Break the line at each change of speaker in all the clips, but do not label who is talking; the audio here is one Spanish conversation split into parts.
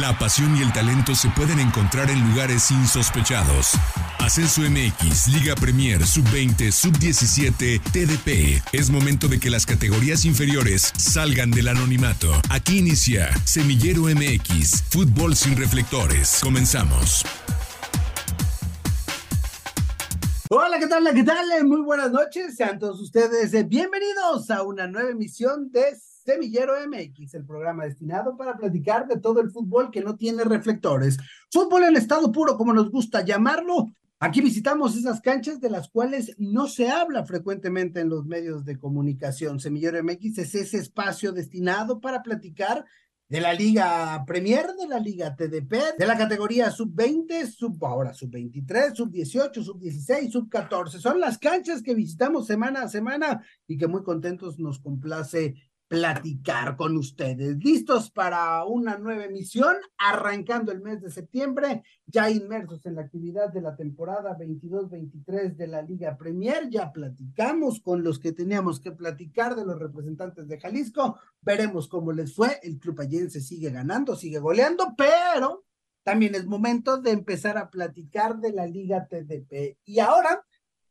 La pasión y el talento se pueden encontrar en lugares insospechados. Ascenso MX, Liga Premier, Sub-20, Sub-17, TDP. Es momento de que las categorías inferiores salgan del anonimato. Aquí inicia Semillero MX, Fútbol sin reflectores. Comenzamos.
Hola, ¿qué tal? ¿Qué tal? Muy buenas noches. Sean todos ustedes eh, bienvenidos a una nueva emisión de Semillero MX, el programa destinado para platicar de todo el fútbol que no tiene reflectores. Fútbol en estado puro, como nos gusta llamarlo. Aquí visitamos esas canchas de las cuales no se habla frecuentemente en los medios de comunicación. Semillero MX es ese espacio destinado para platicar de la Liga Premier, de la Liga TDP, de la categoría sub-20, sub, ahora sub-23, sub-18, sub-16, sub-14. Son las canchas que visitamos semana a semana y que muy contentos nos complace platicar con ustedes. ¿Listos para una nueva emisión? Arrancando el mes de septiembre, ya inmersos en la actividad de la temporada 22-23 de la Liga Premier. Ya platicamos con los que teníamos que platicar de los representantes de Jalisco. Veremos cómo les fue. El Club Allense sigue ganando, sigue goleando, pero también es momento de empezar a platicar de la Liga TDP. Y ahora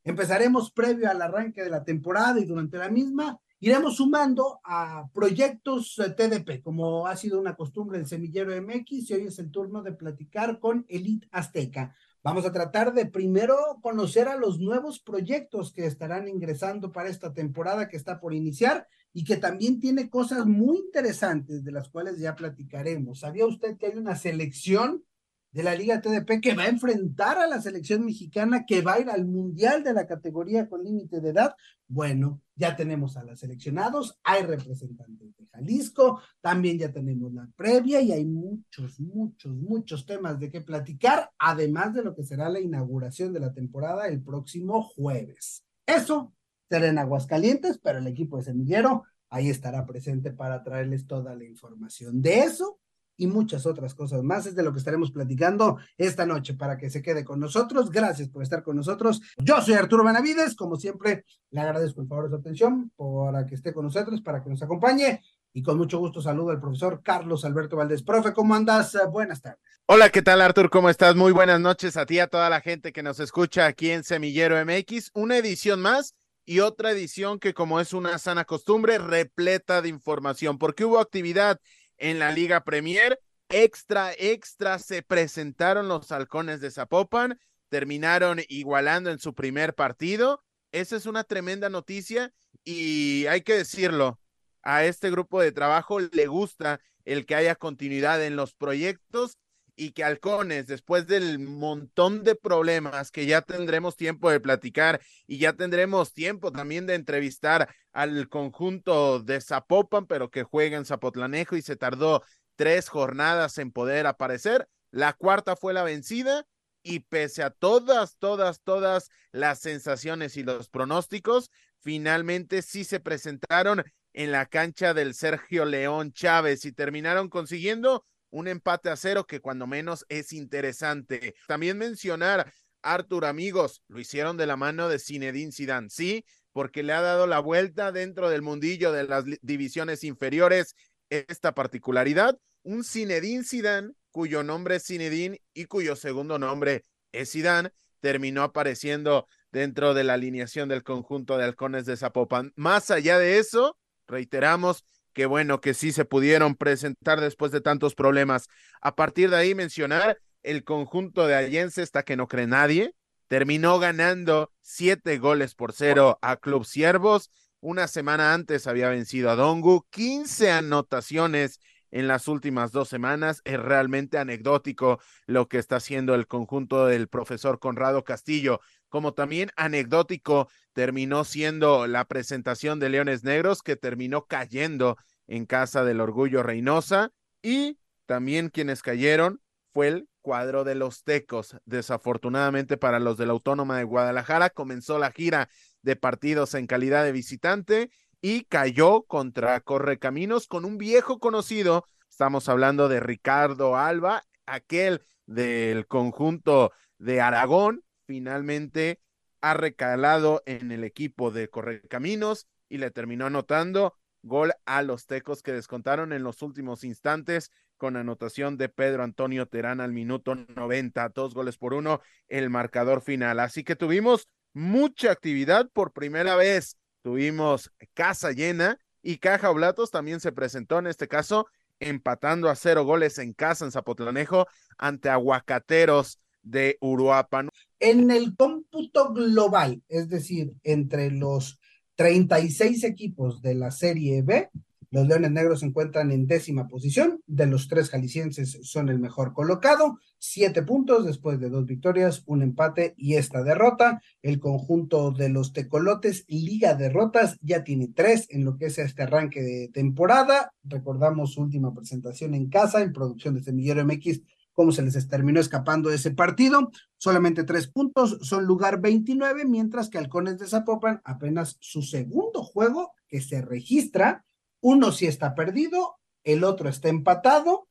empezaremos previo al arranque de la temporada y durante la misma iremos sumando a proyectos eh, TDP, como ha sido una costumbre en Semillero MX, y hoy es el turno de platicar con Elite Azteca. Vamos a tratar de primero conocer a los nuevos proyectos que estarán ingresando para esta temporada que está por iniciar y que también tiene cosas muy interesantes de las cuales ya platicaremos. ¿Sabía usted que hay una selección de la Liga TDP que va a enfrentar a la selección mexicana que va a ir al Mundial de la categoría con límite de edad. Bueno, ya tenemos a los seleccionados, hay representantes de Jalisco, también ya tenemos la previa y hay muchos, muchos, muchos temas de qué platicar, además de lo que será la inauguración de la temporada el próximo jueves. Eso será en Aguascalientes, pero el equipo de Semillero ahí estará presente para traerles toda la información. De eso y muchas otras cosas más. Es de lo que estaremos platicando esta noche para que se quede con nosotros. Gracias por estar con nosotros. Yo soy Arturo Benavides. Como siempre, le agradezco el favor de su atención para que esté con nosotros, para que nos acompañe. Y con mucho gusto saludo al profesor Carlos Alberto Valdés. Profe, ¿cómo andas? Buenas tardes.
Hola, ¿qué tal Artur? ¿Cómo estás? Muy buenas noches a ti, a toda la gente que nos escucha aquí en Semillero MX. Una edición más y otra edición que como es una sana costumbre, repleta de información, porque hubo actividad en la Liga Premier. Extra, extra, se presentaron los halcones de Zapopan, terminaron igualando en su primer partido. Esa es una tremenda noticia y hay que decirlo, a este grupo de trabajo le gusta el que haya continuidad en los proyectos y que Halcones, después del montón de problemas que ya tendremos tiempo de platicar y ya tendremos tiempo también de entrevistar al conjunto de Zapopan, pero que juega en Zapotlanejo y se tardó tres jornadas en poder aparecer. La cuarta fue la vencida y pese a todas, todas, todas las sensaciones y los pronósticos, finalmente sí se presentaron en la cancha del Sergio León Chávez y terminaron consiguiendo un empate a cero que cuando menos es interesante. También mencionar, Artur, amigos, lo hicieron de la mano de Zinedine Zidane, sí, porque le ha dado la vuelta dentro del mundillo de las divisiones inferiores esta particularidad. Un Zinedine Zidane, cuyo nombre es Zinedine y cuyo segundo nombre es Zidane, terminó apareciendo dentro de la alineación del conjunto de halcones de Zapopan. Más allá de eso, reiteramos, Qué bueno que sí se pudieron presentar después de tantos problemas. A partir de ahí mencionar el conjunto de Allense, hasta que no cree nadie, terminó ganando siete goles por cero a Club Siervos. Una semana antes había vencido a Dongu, 15 anotaciones en las últimas dos semanas. Es realmente anecdótico lo que está haciendo el conjunto del profesor Conrado Castillo como también anecdótico terminó siendo la presentación de Leones Negros que terminó cayendo en casa del Orgullo Reynosa y también quienes cayeron fue el cuadro de los Tecos. Desafortunadamente para los de la Autónoma de Guadalajara comenzó la gira de partidos en calidad de visitante y cayó contra Correcaminos con un viejo conocido. Estamos hablando de Ricardo Alba, aquel del conjunto de Aragón, finalmente ha recalado en el equipo de Correcaminos y le terminó anotando gol a los Tecos que descontaron en los últimos instantes con anotación de Pedro Antonio Terán al minuto 90, dos goles por uno, el marcador final. Así que tuvimos mucha actividad por primera vez. Tuvimos casa llena y Caja Oblatos también se presentó en este caso empatando a cero goles en casa en Zapotlanejo ante Aguacateros de Uruapan.
En el cómputo global, es decir, entre los 36 equipos de la Serie B, los Leones Negros se encuentran en décima posición. De los tres jaliscienses son el mejor colocado. Siete puntos después de dos victorias, un empate y esta derrota. El conjunto de los Tecolotes, Liga Derrotas, ya tiene tres en lo que es este arranque de temporada. Recordamos su última presentación en casa en producción de Semillero MX cómo se les terminó escapando ese partido. Solamente tres puntos, son lugar 29, mientras que Halcones de Zapopan apenas su segundo juego que se registra uno sí está perdido, el otro está empatado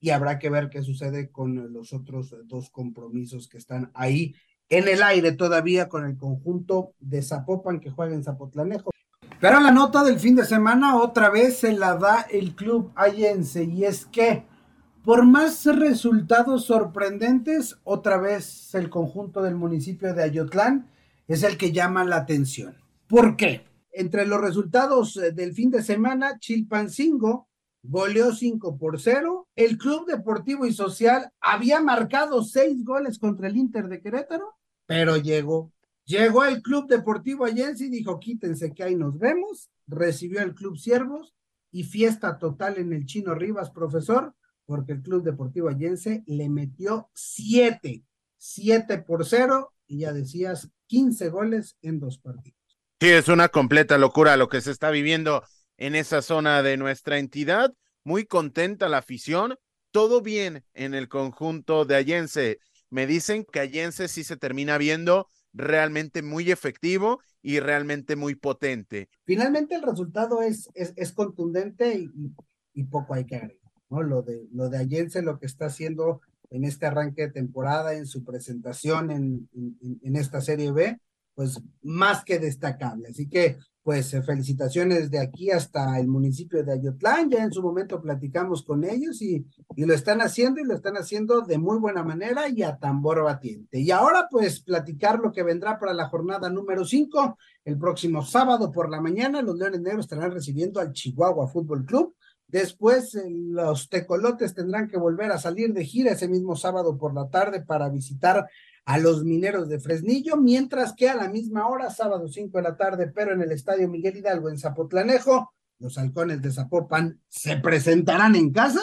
y habrá que ver qué sucede con los otros dos compromisos que están ahí en el aire todavía con el conjunto de Zapopan que juega en Zapotlanejo. Pero la nota del fin de semana otra vez se la da el club Allense y es que por más resultados sorprendentes, otra vez el conjunto del municipio de Ayotlán es el que llama la atención. ¿Por qué? entre los resultados eh, del fin de semana, Chilpancingo goleó 5 por 0. El Club Deportivo y Social había marcado 6 goles contra el Inter de Querétaro, pero llegó. Llegó el Club Deportivo Allense y dijo, quítense que ahí nos vemos. Recibió el Club Siervos y fiesta total en el Chino Rivas, profesor, porque el Club Deportivo Allense le metió 7, 7 por 0 y ya decías 15 goles en dos partidos.
Sí, es una completa locura lo que se está viviendo en esa zona de nuestra entidad. Muy contenta la afición, todo bien en el conjunto de Allense. Me dicen que Allense sí se termina viendo realmente muy efectivo y realmente muy potente.
Finalmente el resultado es, es, contundente y, poco hay que agregar. ¿No? Lo, de, lo de Allense, lo que está haciendo en este arranque de temporada, en su presentación en, en esta Serie B, pues más que destacable. Así que, pues eh, felicitaciones de aquí hasta el municipio de Ayotlán. Ya en su momento platicamos con ellos y, y lo están haciendo y lo están haciendo de muy buena manera y a tambor batiente. Y ahora, pues, platicar lo que vendrá para la jornada número 5. El próximo sábado por la mañana, los Leones Negros estarán recibiendo al Chihuahua Fútbol Club. Después eh, los tecolotes tendrán que volver a salir de gira ese mismo sábado por la tarde para visitar a los mineros de Fresnillo, mientras que a la misma hora, sábado 5 de la tarde, pero en el Estadio Miguel Hidalgo en Zapotlanejo, los halcones de Zapopan se presentarán en casa,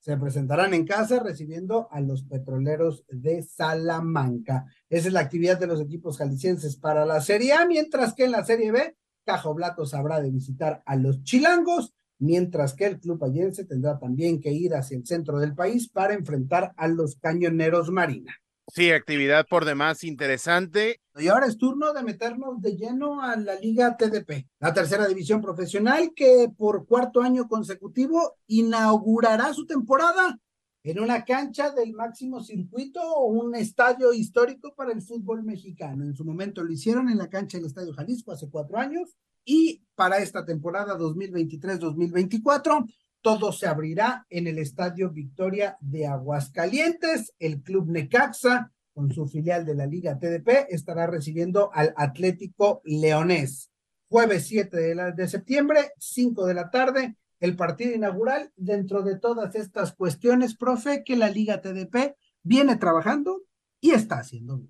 se presentarán en casa recibiendo a los petroleros de Salamanca. Esa es la actividad de los equipos jaliscienses para la Serie A, mientras que en la Serie B, Cajo Blatos habrá de visitar a los chilangos, mientras que el club allense tendrá también que ir hacia el centro del país para enfrentar a los cañoneros Marina.
Sí, actividad por demás interesante.
Y ahora es turno de meternos de lleno a la Liga TDP, la tercera división profesional que por cuarto año consecutivo inaugurará su temporada en una cancha del máximo circuito o un estadio histórico para el fútbol mexicano. En su momento lo hicieron en la cancha del Estadio Jalisco hace cuatro años y para esta temporada 2023-2024 todo se abrirá en el Estadio Victoria de Aguascalientes. El Club Necaxa, con su filial de la Liga TDP, estará recibiendo al Atlético Leonés. Jueves 7 de, septiembre, 5 de la tarde, el partido inaugural dentro de todas estas cuestiones, profe, que la Liga TDP viene trabajando y está haciendo.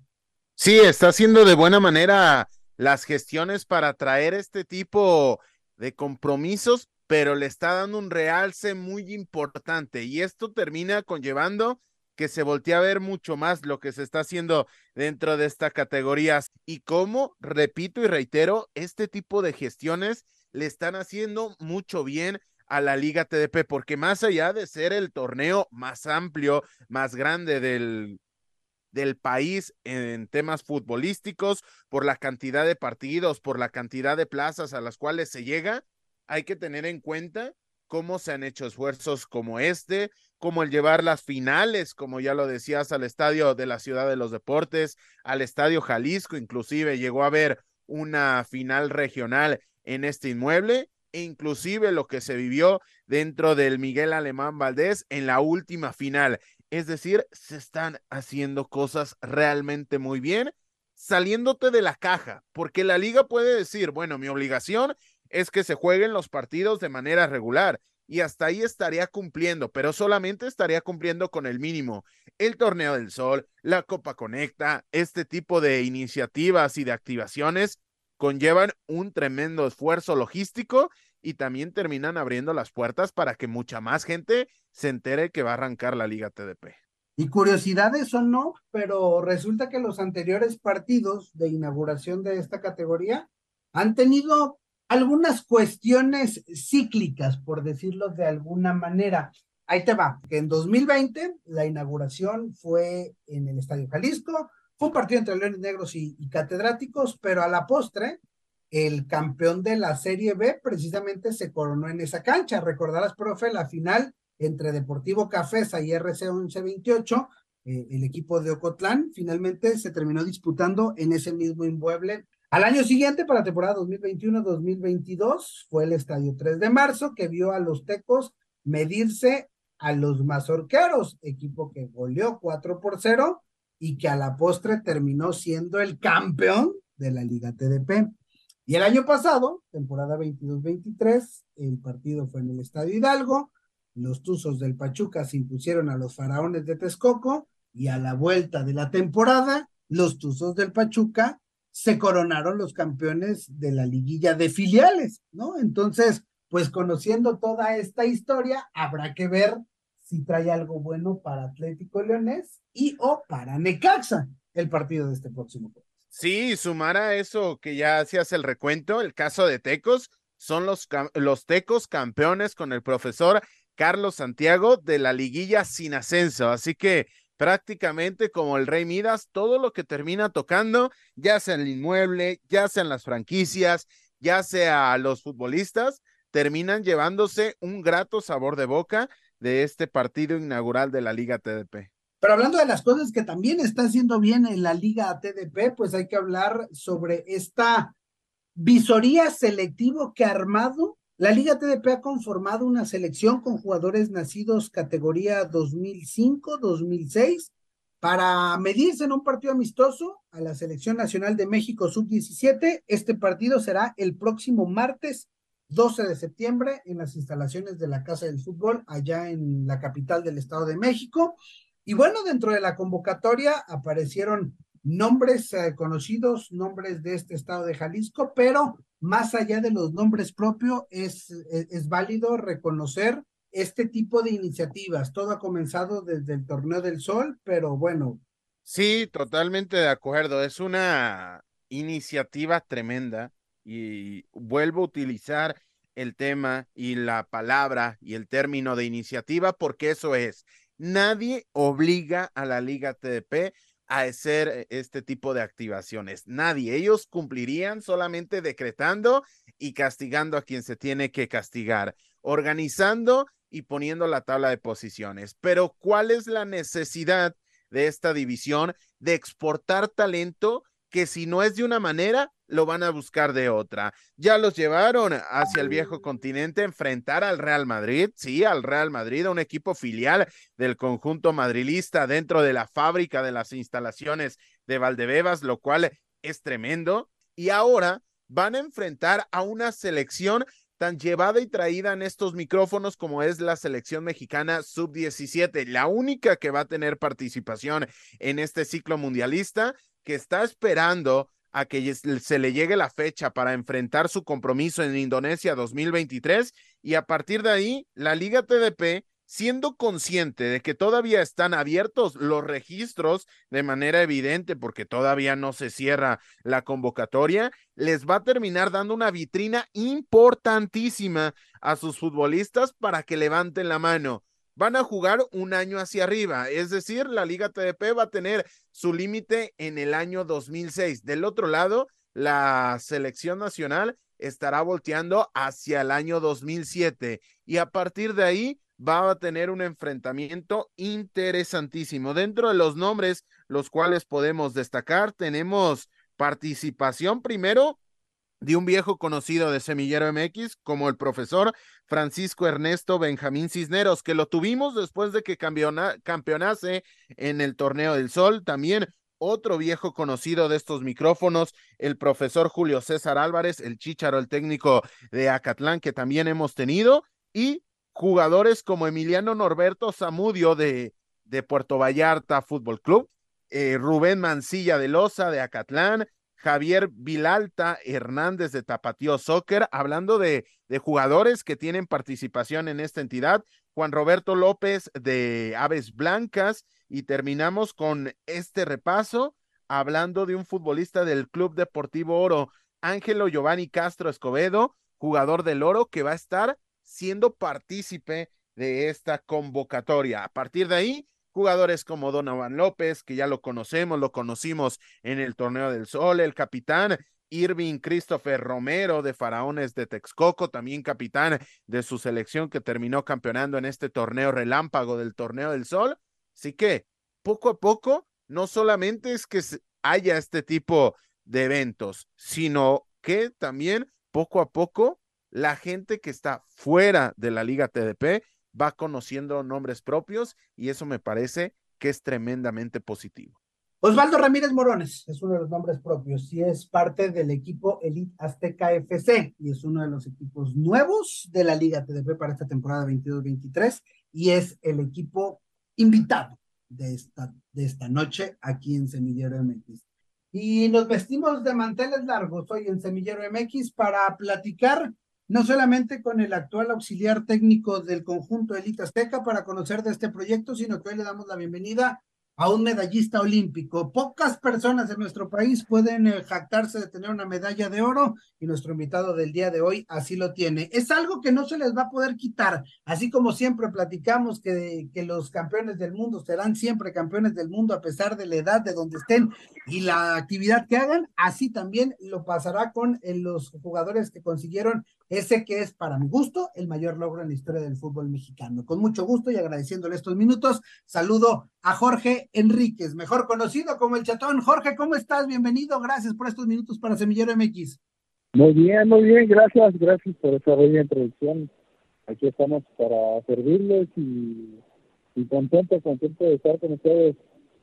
Sí, está haciendo de buena manera las gestiones para traer este tipo de compromisos pero le está dando un realce muy importante y esto termina conllevando que se voltee a ver mucho más lo que se está haciendo dentro de esta categoría. Y cómo, repito y reitero, este tipo de gestiones le están haciendo mucho bien a la Liga TDP, porque más allá de ser el torneo más amplio, más grande del, del país en temas futbolísticos, por la cantidad de partidos, por la cantidad de plazas a las cuales se llega, hay que tener en cuenta cómo se han hecho esfuerzos como este, como el llevar las finales, como ya lo decías, al estadio de la Ciudad de los Deportes, al estadio Jalisco, inclusive llegó a haber una final regional en este inmueble. e inclusive lo que se vivió dentro del Miguel Alemán Valdés en la última final. Es decir, se están haciendo cosas realmente muy bien, saliéndote de la caja, porque la liga puede decir, bueno, mi obligación es que se jueguen los partidos de manera regular y hasta ahí estaría cumpliendo, pero solamente estaría cumpliendo con el mínimo. El Torneo del Sol, la Copa Conecta, este tipo de iniciativas y de activaciones conllevan un tremendo esfuerzo logístico y también terminan abriendo las puertas para que mucha más gente se entere que va a arrancar la Liga TDP.
Y curiosidades o no, pero resulta que los anteriores partidos de inauguración de esta categoría han tenido algunas cuestiones cíclicas, por decirlo de alguna manera. Ahí te va, que en 2020 la inauguración fue en el Estadio Jalisco, fue un partido entre Leones Negros y, Catedráticos, pero a la postre, el campeón de la Serie B precisamente se coronó en esa cancha. Recordarás, profe, la final entre Deportivo Cafesa y RC 1128, eh, el equipo de Ocotlán, finalmente se terminó disputando en ese mismo inmueble al año siguiente, para temporada 2021-2022, fue el Estadio 3 de marzo que vio a los Tecos medirse a los Mazorqueros, equipo que goleó 4 por 0 y que a la postre terminó siendo el campeón de la Liga TDP. Y el año pasado, temporada 22-23, el partido fue en el Estadio Hidalgo, los Tuzos del Pachuca se impusieron a los Faraones de Texcoco y a la vuelta de la temporada, los Tuzos del Pachuca se coronaron los campeones de la liguilla de filiales, ¿no? Entonces, pues conociendo toda esta historia, habrá que ver si trae algo bueno para Atlético Leonés y o para Necaxa el partido de este próximo jueves.
Sí, sumar a eso que ya hacías el recuento, el caso de Tecos, son los, los Tecos campeones con el profesor Carlos Santiago de la liguilla sin ascenso. Así que prácticamente como el Rey Midas, todo lo que termina tocando, ya sea el inmueble, ya sean las franquicias, ya sea los futbolistas, terminan llevándose un grato sabor de boca de este partido inaugural de la Liga TDP.
Pero hablando de las cosas que también está haciendo bien en la Liga TDP, pues hay que hablar sobre esta visoría selectivo que ha armado la Liga TDP ha conformado una selección con jugadores nacidos categoría 2005-2006 para medirse en un partido amistoso a la Selección Nacional de México Sub-17. Este partido será el próximo martes 12 de septiembre en las instalaciones de la Casa del Fútbol allá en la capital del Estado de México. Y bueno, dentro de la convocatoria aparecieron nombres eh, conocidos, nombres de este estado de Jalisco, pero más allá de los nombres propios, es, es, válido reconocer este tipo de iniciativas. Todo ha comenzado desde el Torneo del Sol, pero bueno.
Sí, totalmente de acuerdo. Es una iniciativa tremenda y vuelvo a utilizar el tema y la palabra y el término de iniciativa porque eso es. Nadie obliga a la Liga TDP a hacer eh, este tipo de activaciones. Nadie. Ellos cumplirían solamente decretando y castigando a quien se tiene que castigar, organizando y poniendo la tabla de posiciones. Pero ¿cuál es la necesidad de esta división de exportar talento que si no es de una manera, lo van a buscar de otra. Ya los llevaron hacia el viejo continente a enfrentar al Real Madrid, sí, al Real Madrid, un equipo filial del conjunto madrilista dentro de la fábrica de las instalaciones de Valdebebas, lo cual es tremendo. Y ahora van a enfrentar a una selección tan llevada y traída en estos micrófonos como es la selección mexicana sub-17, la única que va a tener participación en este ciclo mundialista, que está esperando a que se le llegue la fecha para enfrentar su compromiso en Indonesia 2023 y a partir de ahí la Liga TDP siendo consciente de que todavía están abiertos los registros de manera evidente porque todavía no se cierra la convocatoria, les va a terminar dando una vitrina importantísima a sus futbolistas para que levanten la mano van a jugar un año hacia arriba, es decir, la Liga TDP va a tener su límite en el año 2006. Del otro lado, la selección nacional estará volteando hacia el año 2007 y a partir de ahí va a tener un enfrentamiento interesantísimo. Dentro de los nombres, los cuales podemos destacar, tenemos participación primero de un viejo conocido de Semillero MX como el profesor Francisco Ernesto Benjamín Cisneros, que lo tuvimos después de que campeonase en el Torneo del Sol. También otro viejo conocido de estos micrófonos, el profesor Julio César Álvarez, el chicharo, el técnico de Acatlán, que también hemos tenido, y jugadores como Emiliano Norberto Zamudio de, de Puerto Vallarta Fútbol Club, eh, Rubén Mancilla de Loza de Acatlán, Javier Vilalta Hernández de Tapatío Soccer, hablando de, de, jugadores que tienen participación en esta entidad, Juan Roberto López de Aves Blancas, y terminamos con este repaso hablando de un futbolista del Club Deportivo Oro, Ángelo Giovanni Castro Escobedo, jugador del Oro, que va a estar siendo partícipe de esta convocatoria. A partir de ahí, jugadores como Donovan López, que ya lo conocemos, lo conocimos en el Torneo del Sol, el capitán Irving Christopher Romero de Faraones de Texcoco, también capitán de su selección que terminó campeonando en este torneo relámpago del Torneo del Sol. Así que poco a poco, no solamente es que haya este tipo de eventos, sino que también poco a poco la gente que está fuera de la Liga TDP va conociendo nombres propios y eso me parece que es tremendamente positivo.
Osvaldo Ramírez Morones es uno de los nombres propios y es parte del equipo Elite Azteca FC y es uno de los equipos nuevos de la Liga TDP para esta temporada 22-23 y es el equipo invitado de esta, de esta noche aquí en Semillero MX. Y nos vestimos de manteles largos hoy en Semillero MX para platicar no solamente con el actual auxiliar técnico del conjunto Elite Azteca para conocer de este proyecto, sino que hoy le damos la bienvenida a un medallista olímpico. Pocas personas en nuestro país pueden eh, jactarse de tener una medalla de oro y nuestro invitado del día de hoy así lo tiene. Es algo que no se les va a poder quitar, así como siempre platicamos que, que los campeones del mundo serán siempre campeones del mundo a pesar de la edad de donde estén y la actividad que hagan, así también lo pasará con eh, los jugadores que consiguieron ese que es para mi gusto el mayor logro en la historia del fútbol mexicano. Con mucho gusto y agradeciéndole estos minutos, saludo a Jorge Enríquez, mejor conocido como el Chatón. Jorge, ¿cómo estás? Bienvenido, gracias por estos minutos para Semillero MX.
Muy bien, muy bien, gracias, gracias por esa bella introducción. Aquí estamos para servirles y, y contento, contento de estar con ustedes.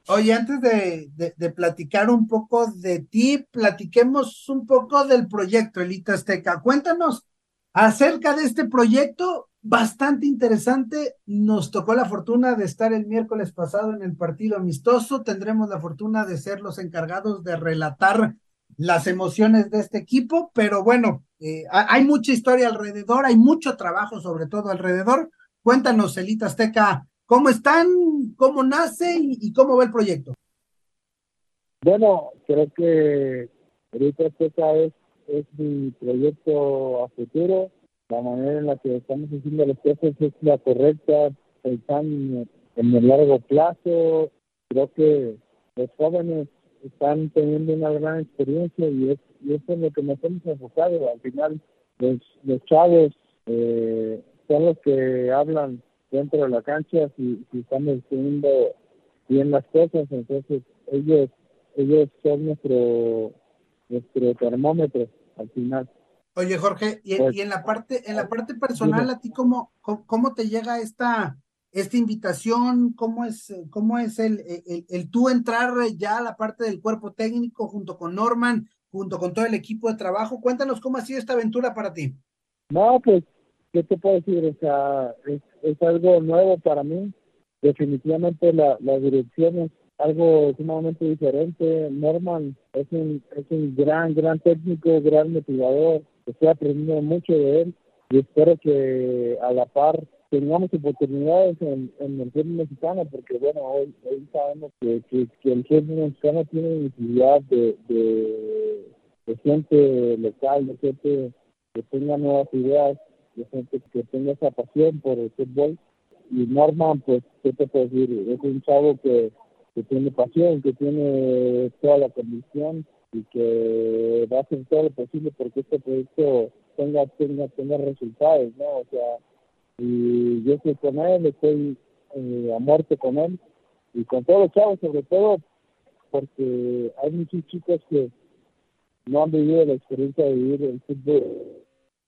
Oye, antes de, de, platicar un poco de ti, platiquemos un poco del proyecto Elita Azteca. Cuéntanos acerca de este proyecto bastante interesante. Nos tocó la fortuna de estar el miércoles pasado en el partido amistoso. Tendremos la fortuna de ser los encargados de relatar las emociones de este equipo, pero bueno, eh, hay mucha historia alrededor, hay mucho trabajo sobre todo alrededor. Cuéntanos, Elita Azteca, ¿cómo están? ¿Cómo nace y, cómo va el proyecto?
Bueno, creo que Elita Azteca es es mi proyecto a futuro. La manera en la que estamos haciendo las cosas es la correcta, pensando en el largo plazo. Creo que los jóvenes están teniendo una gran experiencia y, es, y eso es lo que nos hemos enfocado. Al final, los, los chavos eh, son los que hablan dentro de la cancha si, si estamos haciendo bien las cosas. Entonces, ellos ellos son nuestro nuestro termómetro al final.
Oye, Jorge, y, pues en la parte, en la parte personal, ¿a ti cómo, cómo, te llega esta, esta invitación? ¿Cómo es, cómo es el, el, tú entrar ya a la parte del cuerpo técnico junto con Norman, junto con todo el equipo de trabajo? Cuéntanos cómo ha sido esta aventura para ti.
No, pues, ¿qué te puedo decir? O sea, es, es algo nuevo para mí. Definitivamente la, la dirección es algo sumamente diferente. Norman es un, es un gran, gran técnico, gran motivador. Estoy aprendiendo mucho de él y espero que a la par tengamos oportunidades en, en el fútbol mexicano, porque bueno, hoy, hoy sabemos que, que, el fútbol mexicano tiene necesidad de, de, gente local, de gente que tenga nuevas ideas, de gente que tenga esa pasión por el fútbol. Y Norman, pues, ¿qué te puedo decir? Es un chavo que que tiene pasión, que tiene toda la condición y que va a hacer todo lo posible porque este proyecto tenga, tenga, tenga resultados, ¿no? O sea, y yo estoy con él, estoy eh, a muerte con él y con todos los chavos, sobre todo porque hay muchos chicos que, no han vivido la experiencia de vivir el fútbol.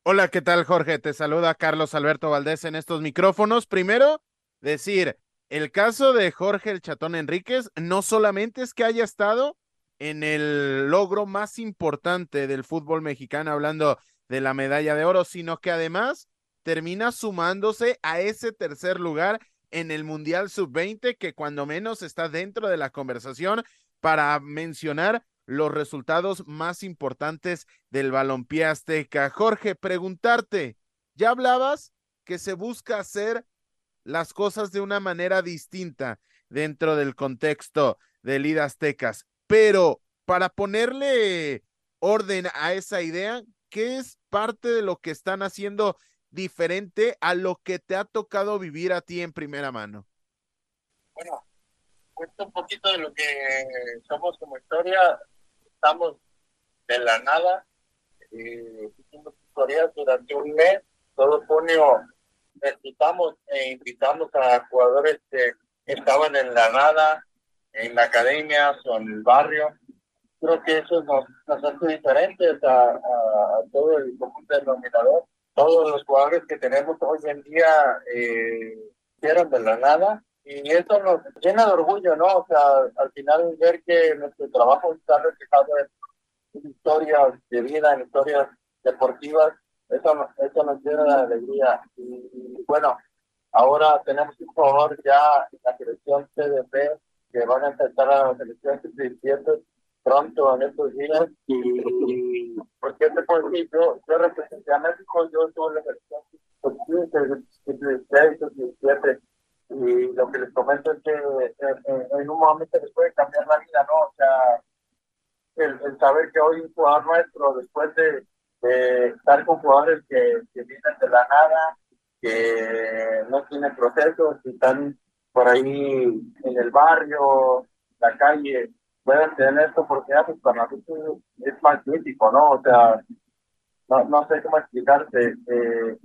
Hola, ¿qué tal, Jorge? Te saluda Carlos Alberto Valdés en estos micrófonos. Primero, decir, el caso de Jorge el Chatón Enríquez no solamente es que haya estado en el logro más importante del fútbol mexicano, hablando de la medalla de oro, sino que además termina sumándose a ese tercer lugar en el Mundial Sub-20, que cuando menos está dentro de la conversación para mencionar los resultados más importantes del balompié azteca. Jorge, preguntarte, ya hablabas que se busca hacer las cosas de una manera distinta dentro del contexto de Aztecas, pero para ponerle orden a esa idea, ¿qué es parte de lo que están haciendo diferente a lo que te ha tocado vivir a ti en primera mano?
Bueno, cuento un poquito de lo que somos como historia. Estamos de la nada, eh, hicimos historias durante un mes, todo junio necesitamos e invitamos a jugadores que estaban en la nada, en la academia o en el barrio. Creo que eso nos, nos hace diferentes a, todo el común denominador. Todos los jugadores que tenemos hoy en día eh, de la nada y eso nos llena de orgullo, ¿no? O sea, al final ver que nuestro trabajo está reflejado en historias de vida, en historias deportivas, eso, eso nos llena de alegría. Y, bueno, ahora tenemos un jugador ya la selección CDP que van a empezar a la selección sub pronto en estos días. Y, porque te puedo decir, yo, yo representé a México, yo estuve en la selección sub-17 y lo que les comento es que en, un momento les puede cambiar la vida, ¿no? O sea, el, el saber que hoy un jugador nuestro, después de, de estar con jugadores que, que, vienen de la nada, que no tienen procesos, que están por ahí en el barrio, la calle, puedan tener esta oportunidad, pues para nosotros es magnífico, ¿no? O sea, no, no sé cómo explicarte, eh,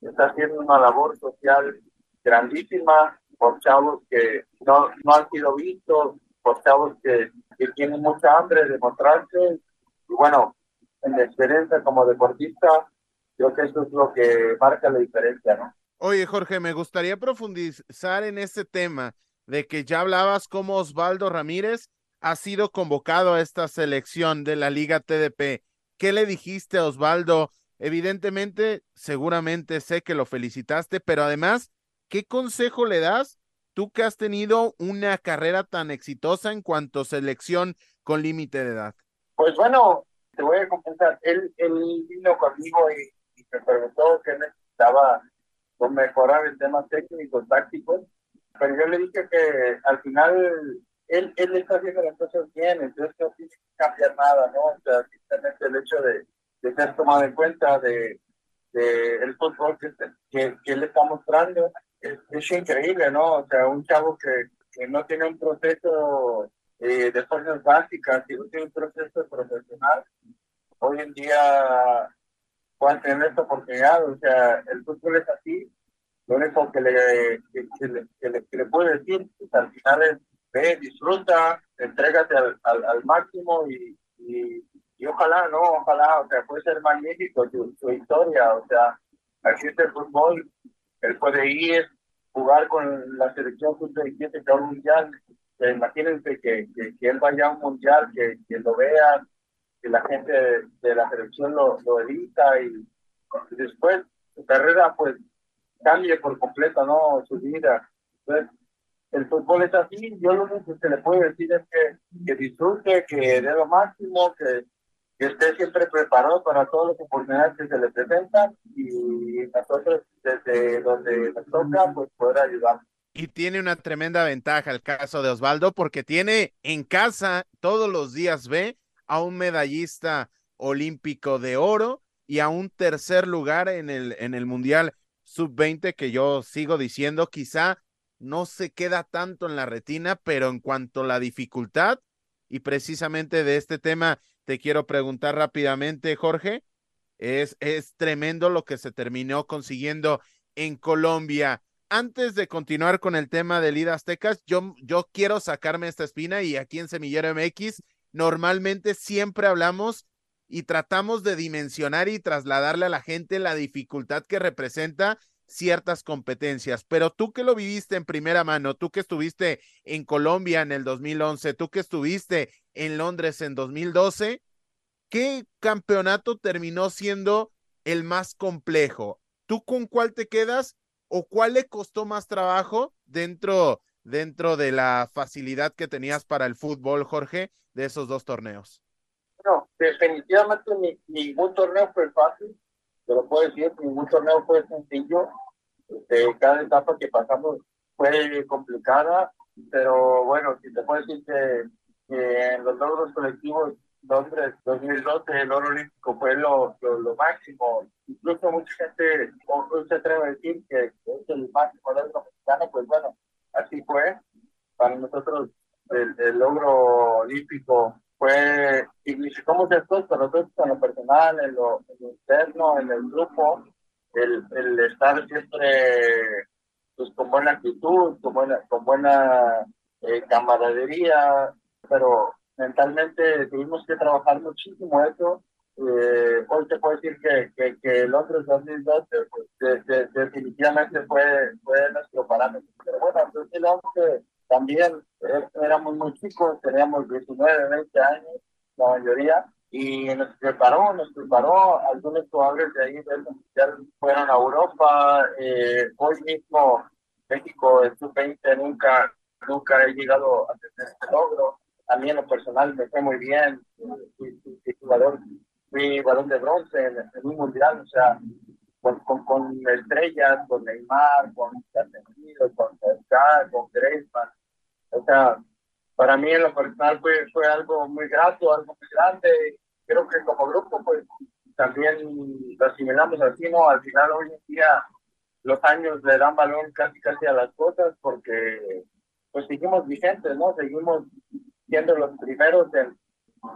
está haciendo una labor social grandísima por chavos que no, no han sido vistos, por chavos que, que tienen mucha hambre de mostrarse. Y bueno, en la experiencia como deportista, creo que eso es lo que marca la diferencia, ¿no?
Oye, Jorge, me gustaría profundizar en ese tema de que ya hablabas como Osvaldo Ramírez ha sido convocado a esta selección de la Liga TDP. ¿Qué le dijiste a Osvaldo? Evidentemente, seguramente sé que lo felicitaste, pero además, ¿qué consejo le das tú que has tenido una carrera tan exitosa en cuanto a selección con límite de edad?
Pues bueno, te voy a comentar, él, él vino conmigo y, me preguntó qué necesitaba mejorar en temas técnicos, tácticos, pero yo le dije que al final él, él está haciendo las cosas bien, entonces no tiene que cambiar nada, ¿no? O sea, simplemente el hecho de, de ser tomado en cuenta de, de el fútbol que, que, que él está mostrando es, es, increíble, ¿no? O sea, un chavo que, que no tiene un proceso eh, de fuerzas básicas, y no tiene un proceso profesional, hoy en día pueden tener esta oportunidad. O sea, el fútbol es así. Lo único que le, que, le, que le, que le puedo decir pues, al final es ve, disfruta, entrégate al, al, al máximo y, y, y, ojalá, ¿no? Ojalá, o sea, puede ser magnífico su, su historia. O sea, aquí el fútbol. Él puede ir, jugar con la selección sub-17 que mundial. Imagínense que, que, él vaya a un mundial, que, que lo vean, que la gente de, la selección lo, lo edita y, después su carrera pues cambie por completo, ¿no? Su vida. Entonces, el fútbol es así, yo lo único que le puede decir es que, que disfrute, que dé lo máximo, que, que esté siempre preparado para todas las oportunidades que se le presentan y nosotros desde donde nos toca pues poder ayudar.
Y tiene una tremenda ventaja el caso de Osvaldo porque tiene en casa todos los días ve a un medallista olímpico de oro y a un tercer lugar en el, en el Mundial Sub-20 que yo sigo diciendo, quizá no se queda tanto en la retina, pero en cuanto a la dificultad, y precisamente de este tema te quiero preguntar rápidamente, Jorge, es, es tremendo lo que se terminó consiguiendo en Colombia. Antes de continuar con el tema de Lida Aztecas, yo, yo quiero sacarme esta espina y aquí en Semillero MX normalmente siempre hablamos y tratamos de dimensionar y trasladarle a la gente la dificultad que representa ciertas competencias, pero tú que lo viviste en primera mano, tú que estuviste en Colombia en el 2011, tú que estuviste en Londres en 2012, ¿qué campeonato terminó siendo el más complejo? ¿Tú con cuál te quedas o cuál le costó más trabajo dentro, dentro de la facilidad que tenías para el fútbol, Jorge, de esos dos torneos?
No, definitivamente ningún torneo fue fácil, te lo puedo decir, ningún torneo fue sencillo. Este, cada etapa que pasamos fue complicada, pero bueno, si te puedo decir que, en los logros colectivos Londres 2012 el oro olímpico fue lo, lo, máximo. Incluso mucha gente se atreve a decir que es el máximo logro mexicano, pues bueno, así fue. Para nosotros el, el logro olímpico fue, significó muchas cosas para nosotros en lo personal, en lo, interno, en el grupo, el, el estar siempre pues, con buena actitud, con buena, con buena eh, camaradería, pero mentalmente tuvimos que trabajar muchísimo eso. Eh, hoy te puedo decir que, que, otro 2012 pues, definitivamente fue, fue nuestro parámetro. Pero bueno, entonces también eh, éramos muy chicos, teníamos 19, 20 años, la mayoría, y nos preparó, nos preparó, algunos jugadores de ahí ya fueron a Europa, eh, hoy mismo México en su 20 nunca, nunca he llegado a tener este logro, a mí en lo personal me fue muy bien, fui, jugador, fui balón de bronce en, un mundial, o sea, con, con, estrellas, con Neymar, con Casemiro, con Oscar, con Griezmann, o sea, para mí en lo personal fue, fue algo muy grato, algo muy grande. Creo que como grupo, pues también lo asimilamos así, ¿no? Al final, hoy en día, los años le dan valor casi casi a las cosas porque, pues seguimos vigentes, ¿no? Seguimos siendo los primeros en,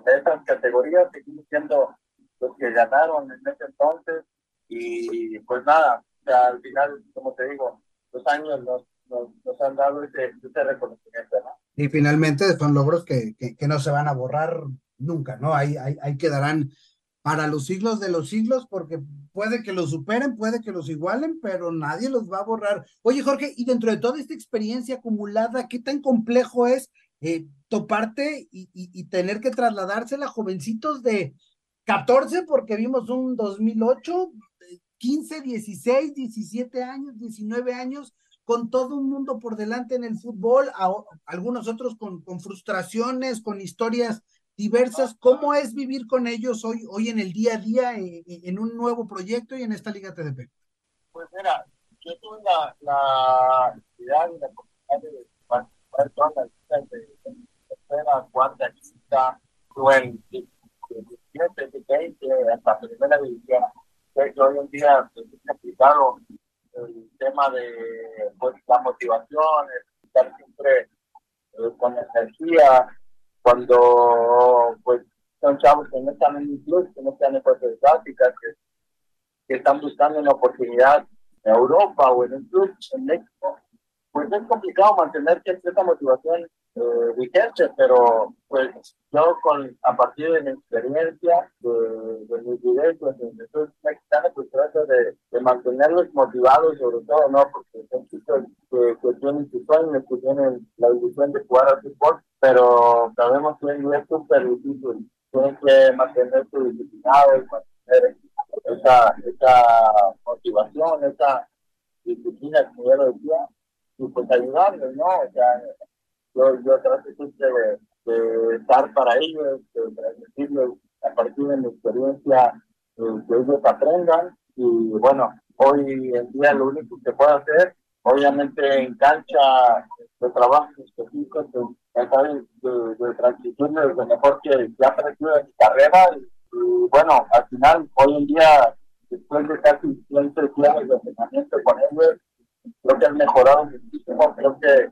de esas categorías, seguimos siendo los que ganaron en ese entonces. Y pues nada, al final, como te digo, los años nos nos, han dado ese, reconocimiento.
Y finalmente son logros que, que, no se van a borrar nunca, ¿no? Ahí, ahí, ahí quedarán para los siglos de los siglos, porque puede que los superen, puede que los igualen, pero nadie los va a borrar. Oye, Jorge, y dentro de toda esta experiencia acumulada, ¿qué tan complejo es eh, toparte y, tener que trasladársela a jovencitos de 14, porque vimos un 2008, 15, 16, 17 años, 19 años, con todo un mundo por delante en el fútbol, algunos otros con, frustraciones, con historias diversas. ¿Cómo es vivir con ellos hoy, hoy en el día a día, eh, eh, en, un nuevo proyecto y en esta Liga TDP?
Pues mira, yo tuve la, la y la oportunidad de participar en todas las de, tercera, cuarta, quinta, en 17, 20, hasta primera división. Que hoy en día es complicado el tema de pues, la motivación, estar siempre eh, con energía, cuando pues son chavos que no están en un club, que no están en fuerzas básicas, que, que están buscando una oportunidad en Europa o en un club en México, pues es complicado mantener cierta motivación eh, vigente, pero pues yo con a partir de mi experiencia, de, de mis vivencias en el mexicano, pues trato de, mantenerlos motivados sobre todo, ¿no? Porque son chicos que, que tienen sus sueños, que tienen la ilusión de jugar al fútbol, pero sabemos que es súper difícil. Tienen que mantenerse disciplinados, mantener esa, esa motivación, esa disciplina, como ya lo decía, y pues ayudarles, ¿no? O sea, yo, yo trato siempre de, estar para ellos, de transmitirles a partir de mi experiencia eh, que ellos aprendan. Y bueno, hoy en día lo único que puedo hacer, obviamente en cancha de trabajo específico, de, de, de transmitirles lo mejor que, que he aprendido en mi carrera. Y, bueno, al final, hoy en día, después de casi 20 días de entrenamiento con ellos, creo que han mejorado muchísimo, creo que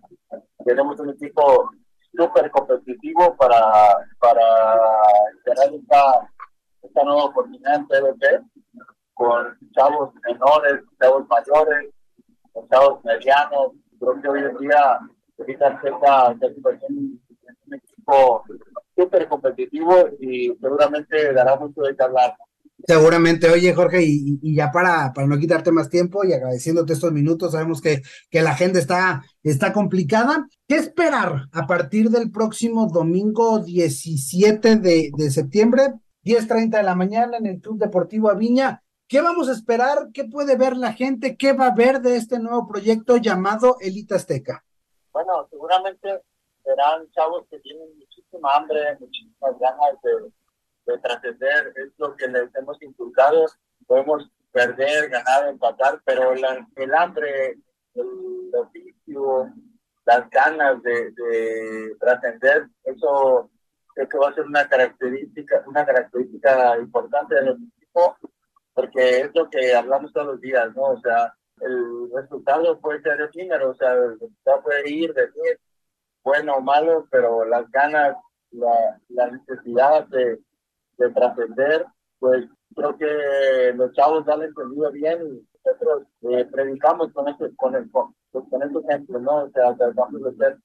tenemos un equipo súper competitivo para, para tener esta, esta nueva oportunidad en PvP con chavos menores, chavos mayores, con chavos medianos. Creo que hoy en día ahorita esta situación un equipo súper competitivo y seguramente dará mucho de qué hablar.
Seguramente, oye Jorge, y, ya para, para no quitarte más tiempo y agradeciéndote estos minutos, sabemos que, que la agenda está, está complicada. ¿Qué esperar a partir del próximo domingo 17 de, de septiembre, 10.30 de la mañana en el Club Deportivo Aviña? ¿Qué vamos a esperar? ¿Qué puede ver la gente? ¿Qué va a ver de este nuevo proyecto llamado Elite Azteca?
Bueno, seguramente serán chavos que tienen muchísima hambre, muchísimas ganas de de trascender, es lo que les hemos inculcado. Podemos perder, ganar, empatar, pero el hambre, el oficio, las ganas de, de trascender, eso creo que va a ser una característica, una característica importante del equipo, porque es lo que hablamos todos los días, ¿no? O sea, el resultado puede ser efímero, o sea, el resultado puede ir, venir, bueno o malo, pero las ganas, la, la necesidad de, de trascender, pues creo que los chavos ya lo entendido bien nosotros eh, predicamos con este, con el con, con este ejemplo, ¿no? O sea, tratamos de ser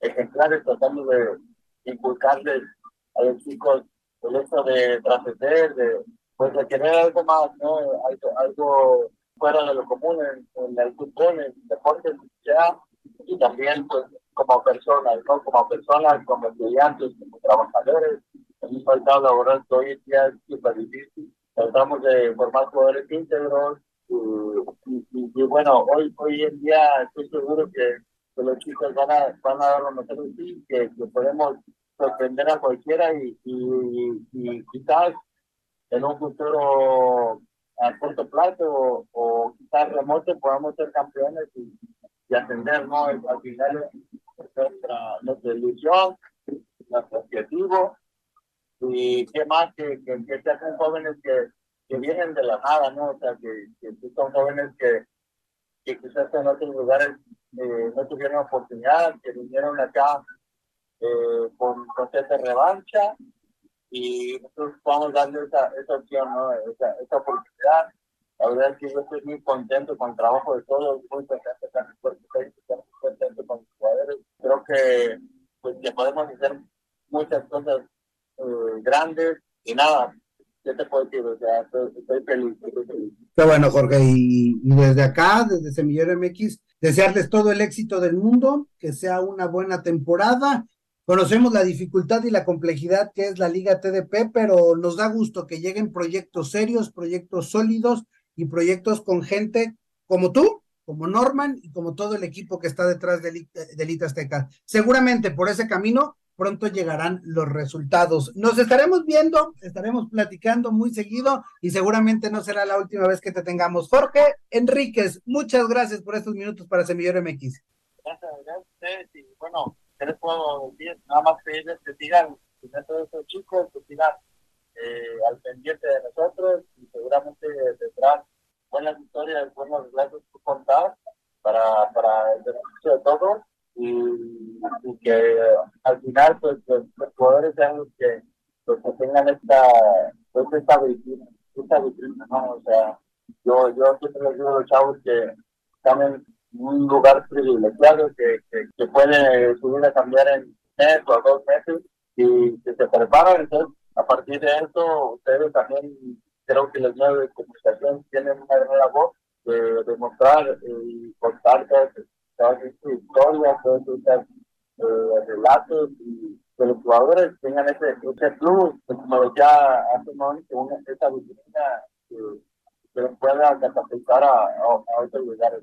ejemplares, tratamos de inculcarles a los chicos el hecho de trascender, de pues de querer algo más, ¿no? Algo, fuera de lo común en, el fútbol, en el deporte, ya, y también pues como personas, ¿no? Como personas, como estudiantes, como trabajadores, hemos faltado laboral hoy en día es súper difícil. Tratamos de formar jugadores íntegros y, bueno, hoy, hoy en día estoy seguro que, los chicos van a, van a dar lo mejor de sí, que, podemos sorprender a cualquiera y, y, quizás en un futuro a corto plazo o, quizás remoto podamos ser campeones y, ascender, ¿no? Al final nuestra, nuestra ilusión, nuestro objetivo y qué más que, que, que sean jóvenes que, que vienen de la nada, ¿no? O sea, que, que son jóvenes que, que quizás en otros lugares eh, no tuvieron oportunidad, que vinieron acá eh, con, con de revancha y nosotros podamos darle esa, esa opción, ¿no? Esa, esa oportunidad. La verdad es que yo estoy muy contento con el trabajo de todos, muy contento con contento con los jugadores. Creo que, pues, que podemos hacer muchas cosas eh, grandes y nada, ¿qué te puedo decir? O sea, estoy, feliz,
Qué bueno, Jorge, y, desde acá, desde Semillero MX, desearles todo el éxito del mundo, que sea una buena temporada. Conocemos la dificultad y la complejidad que es la Liga TDP, pero nos da gusto que lleguen proyectos serios, proyectos sólidos y proyectos con gente como tú, como Norman y como todo el equipo que está detrás de Elite Azteca. Seguramente por ese camino pronto llegarán los resultados. Nos estaremos viendo, estaremos platicando muy seguido y seguramente no será la última vez que te tengamos. Jorge Enríquez, muchas gracias por estos minutos para Semillero
MX. Gracias, gracias. Y bueno, ¿qué les puedo decir? Nada más pedirles que sigan, todos estos chicos, que sigan eh, al pendiente de nosotros y seguramente tendrán buenas historias, buenos relatos que contar para, para el beneficio de todos y, que al final pues los, jugadores sean los que, los que tengan esta, pues, esta vitrina, esta vitrina, ¿no? O sea, yo, yo siempre les digo a los chavos que están en un lugar privilegiado, que, que, que puede subir a cambiar en mes o dos meses y que se preparan. Entonces, a partir de eso, ustedes también creo que los medios de comunicación tienen una gran labor de demostrar y contar todas todas estas historias, todos estos eh, relatos y que los jugadores tengan ese, ese plus, pues, como decía hace un momento, esa vitrina que, que los pueda catapultar a, a, a otros lugares.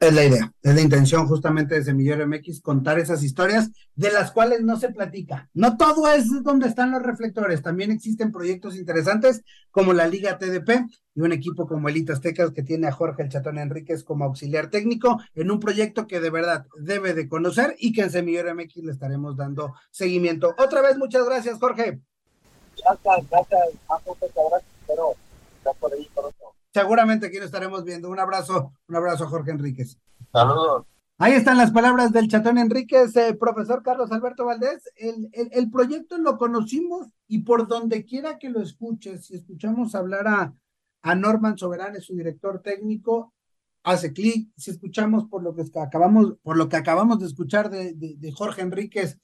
Es la idea, es la intención justamente de Semillero MX contar esas historias de las cuales no se platica. No todo es donde están los reflectores, también existen proyectos interesantes como la Liga TDP y un equipo como Elite Aztecas que tiene a Jorge El Chatón Enríquez como auxiliar técnico en un proyecto que de verdad debe de conocer y que en Semillero MX le estaremos dando seguimiento. Otra vez, muchas gracias, Jorge.
Gracias, gracias, gracias, pero por ahí, por
seguramente aquí lo estaremos viendo. Un abrazo, un abrazo, Jorge Enríquez.
Saludos.
Ahí están las palabras del chatón Enríquez, eh, profesor Carlos Alberto Valdés. El, el, proyecto lo conocimos y por donde quiera que lo escuches, si escuchamos hablar a, a Norman Soberán, su director técnico, hace clic. Si escuchamos por lo que acabamos, por lo que acabamos de escuchar de, de, de Jorge Enríquez,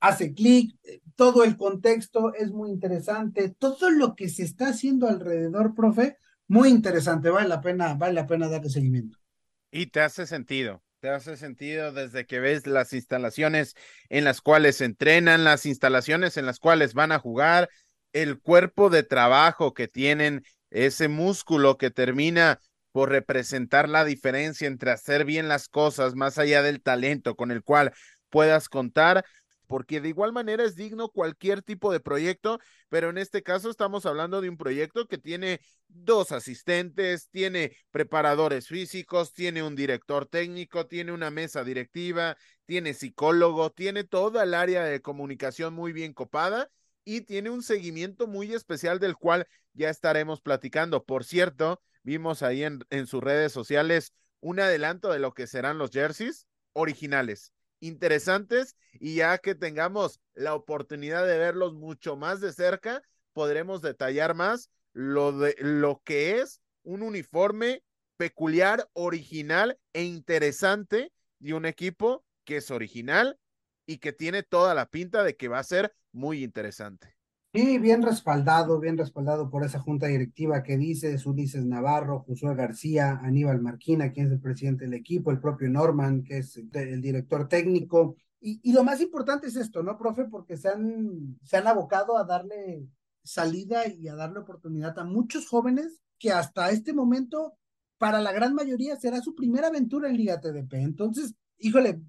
hace clic, todo el contexto es muy interesante, todo lo que se está haciendo alrededor, profe, muy interesante, vale la pena, vale la pena darle seguimiento.
Y te hace sentido, te hace sentido desde que ves las instalaciones en las cuales entrenan, las instalaciones en las cuales van a jugar, el cuerpo de trabajo que tienen, ese músculo que termina por representar la diferencia entre hacer bien las cosas más allá del talento con el cual puedas contar, porque de igual manera es digno cualquier tipo de proyecto, pero en este caso estamos hablando de un proyecto que tiene dos asistentes, tiene preparadores físicos, tiene un director técnico, tiene una mesa directiva, tiene psicólogo, tiene toda el área de comunicación muy bien copada y tiene un seguimiento muy especial del cual ya estaremos platicando. Por cierto, vimos ahí en, en sus redes sociales un adelanto de lo que serán los jerseys originales interesantes y ya que tengamos la oportunidad de verlos mucho más de cerca, podremos detallar más lo de lo que es un uniforme peculiar, original e interesante de un equipo que es original y que tiene toda la pinta de que va a ser muy interesante.
Sí, bien respaldado, bien respaldado por esa junta directiva que dice Ulises Navarro, Josué García, Aníbal Marquina, quien es el presidente del equipo, el propio Norman, que es el director técnico. Y, y lo más importante es esto, ¿no, profe? Porque se han, se han abocado a darle salida y a darle oportunidad a muchos jóvenes que hasta este momento, para la gran mayoría, será su primera aventura en Liga TDP. Entonces, híjole,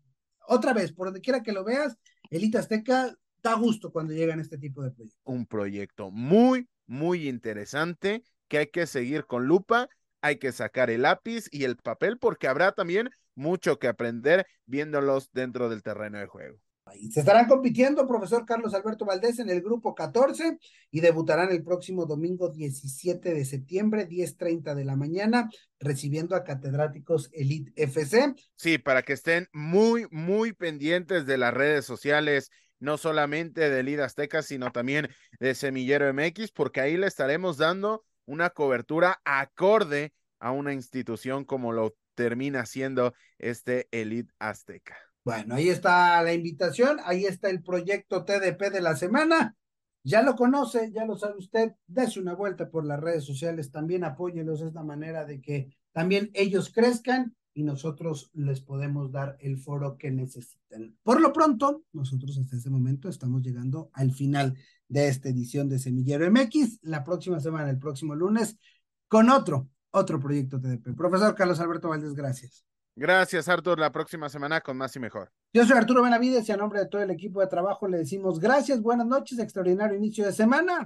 otra vez, por donde quiera que lo veas, Elite Azteca da gusto cuando llegan este tipo de proyectos.
Un proyecto muy, muy interesante que hay que seguir con lupa, hay que sacar el lápiz y el papel porque habrá también mucho que aprender viéndolos dentro del terreno de juego.
Se estarán compitiendo, profesor Carlos Alberto Valdés, en el grupo 14 y debutarán el próximo domingo 17 de septiembre, 10.30 de la mañana, recibiendo a catedráticos Elite FC.
Sí, para que estén muy, muy pendientes de las redes sociales no solamente de Lida Azteca, sino también de Semillero MX, porque ahí le estaremos dando una cobertura acorde a una institución como lo termina siendo este Elite Azteca.
Bueno, ahí está la invitación, ahí está el proyecto TDP de la semana. Ya lo conoce, ya lo sabe usted, dése una vuelta por las redes sociales, también apóyenlos, es la manera de que también ellos crezcan y nosotros les podemos dar el foro que necesiten. Por lo pronto, nosotros hasta este momento estamos llegando al final de esta edición de Semillero MX. La próxima semana, el próximo lunes, con otro, otro proyecto TDP. Profesor Carlos Alberto Valdés, gracias.
Gracias, Artur. La próxima semana con más y mejor.
Yo soy Arturo Benavides y a nombre de todo el equipo de trabajo le decimos gracias, buenas noches, extraordinario inicio de semana.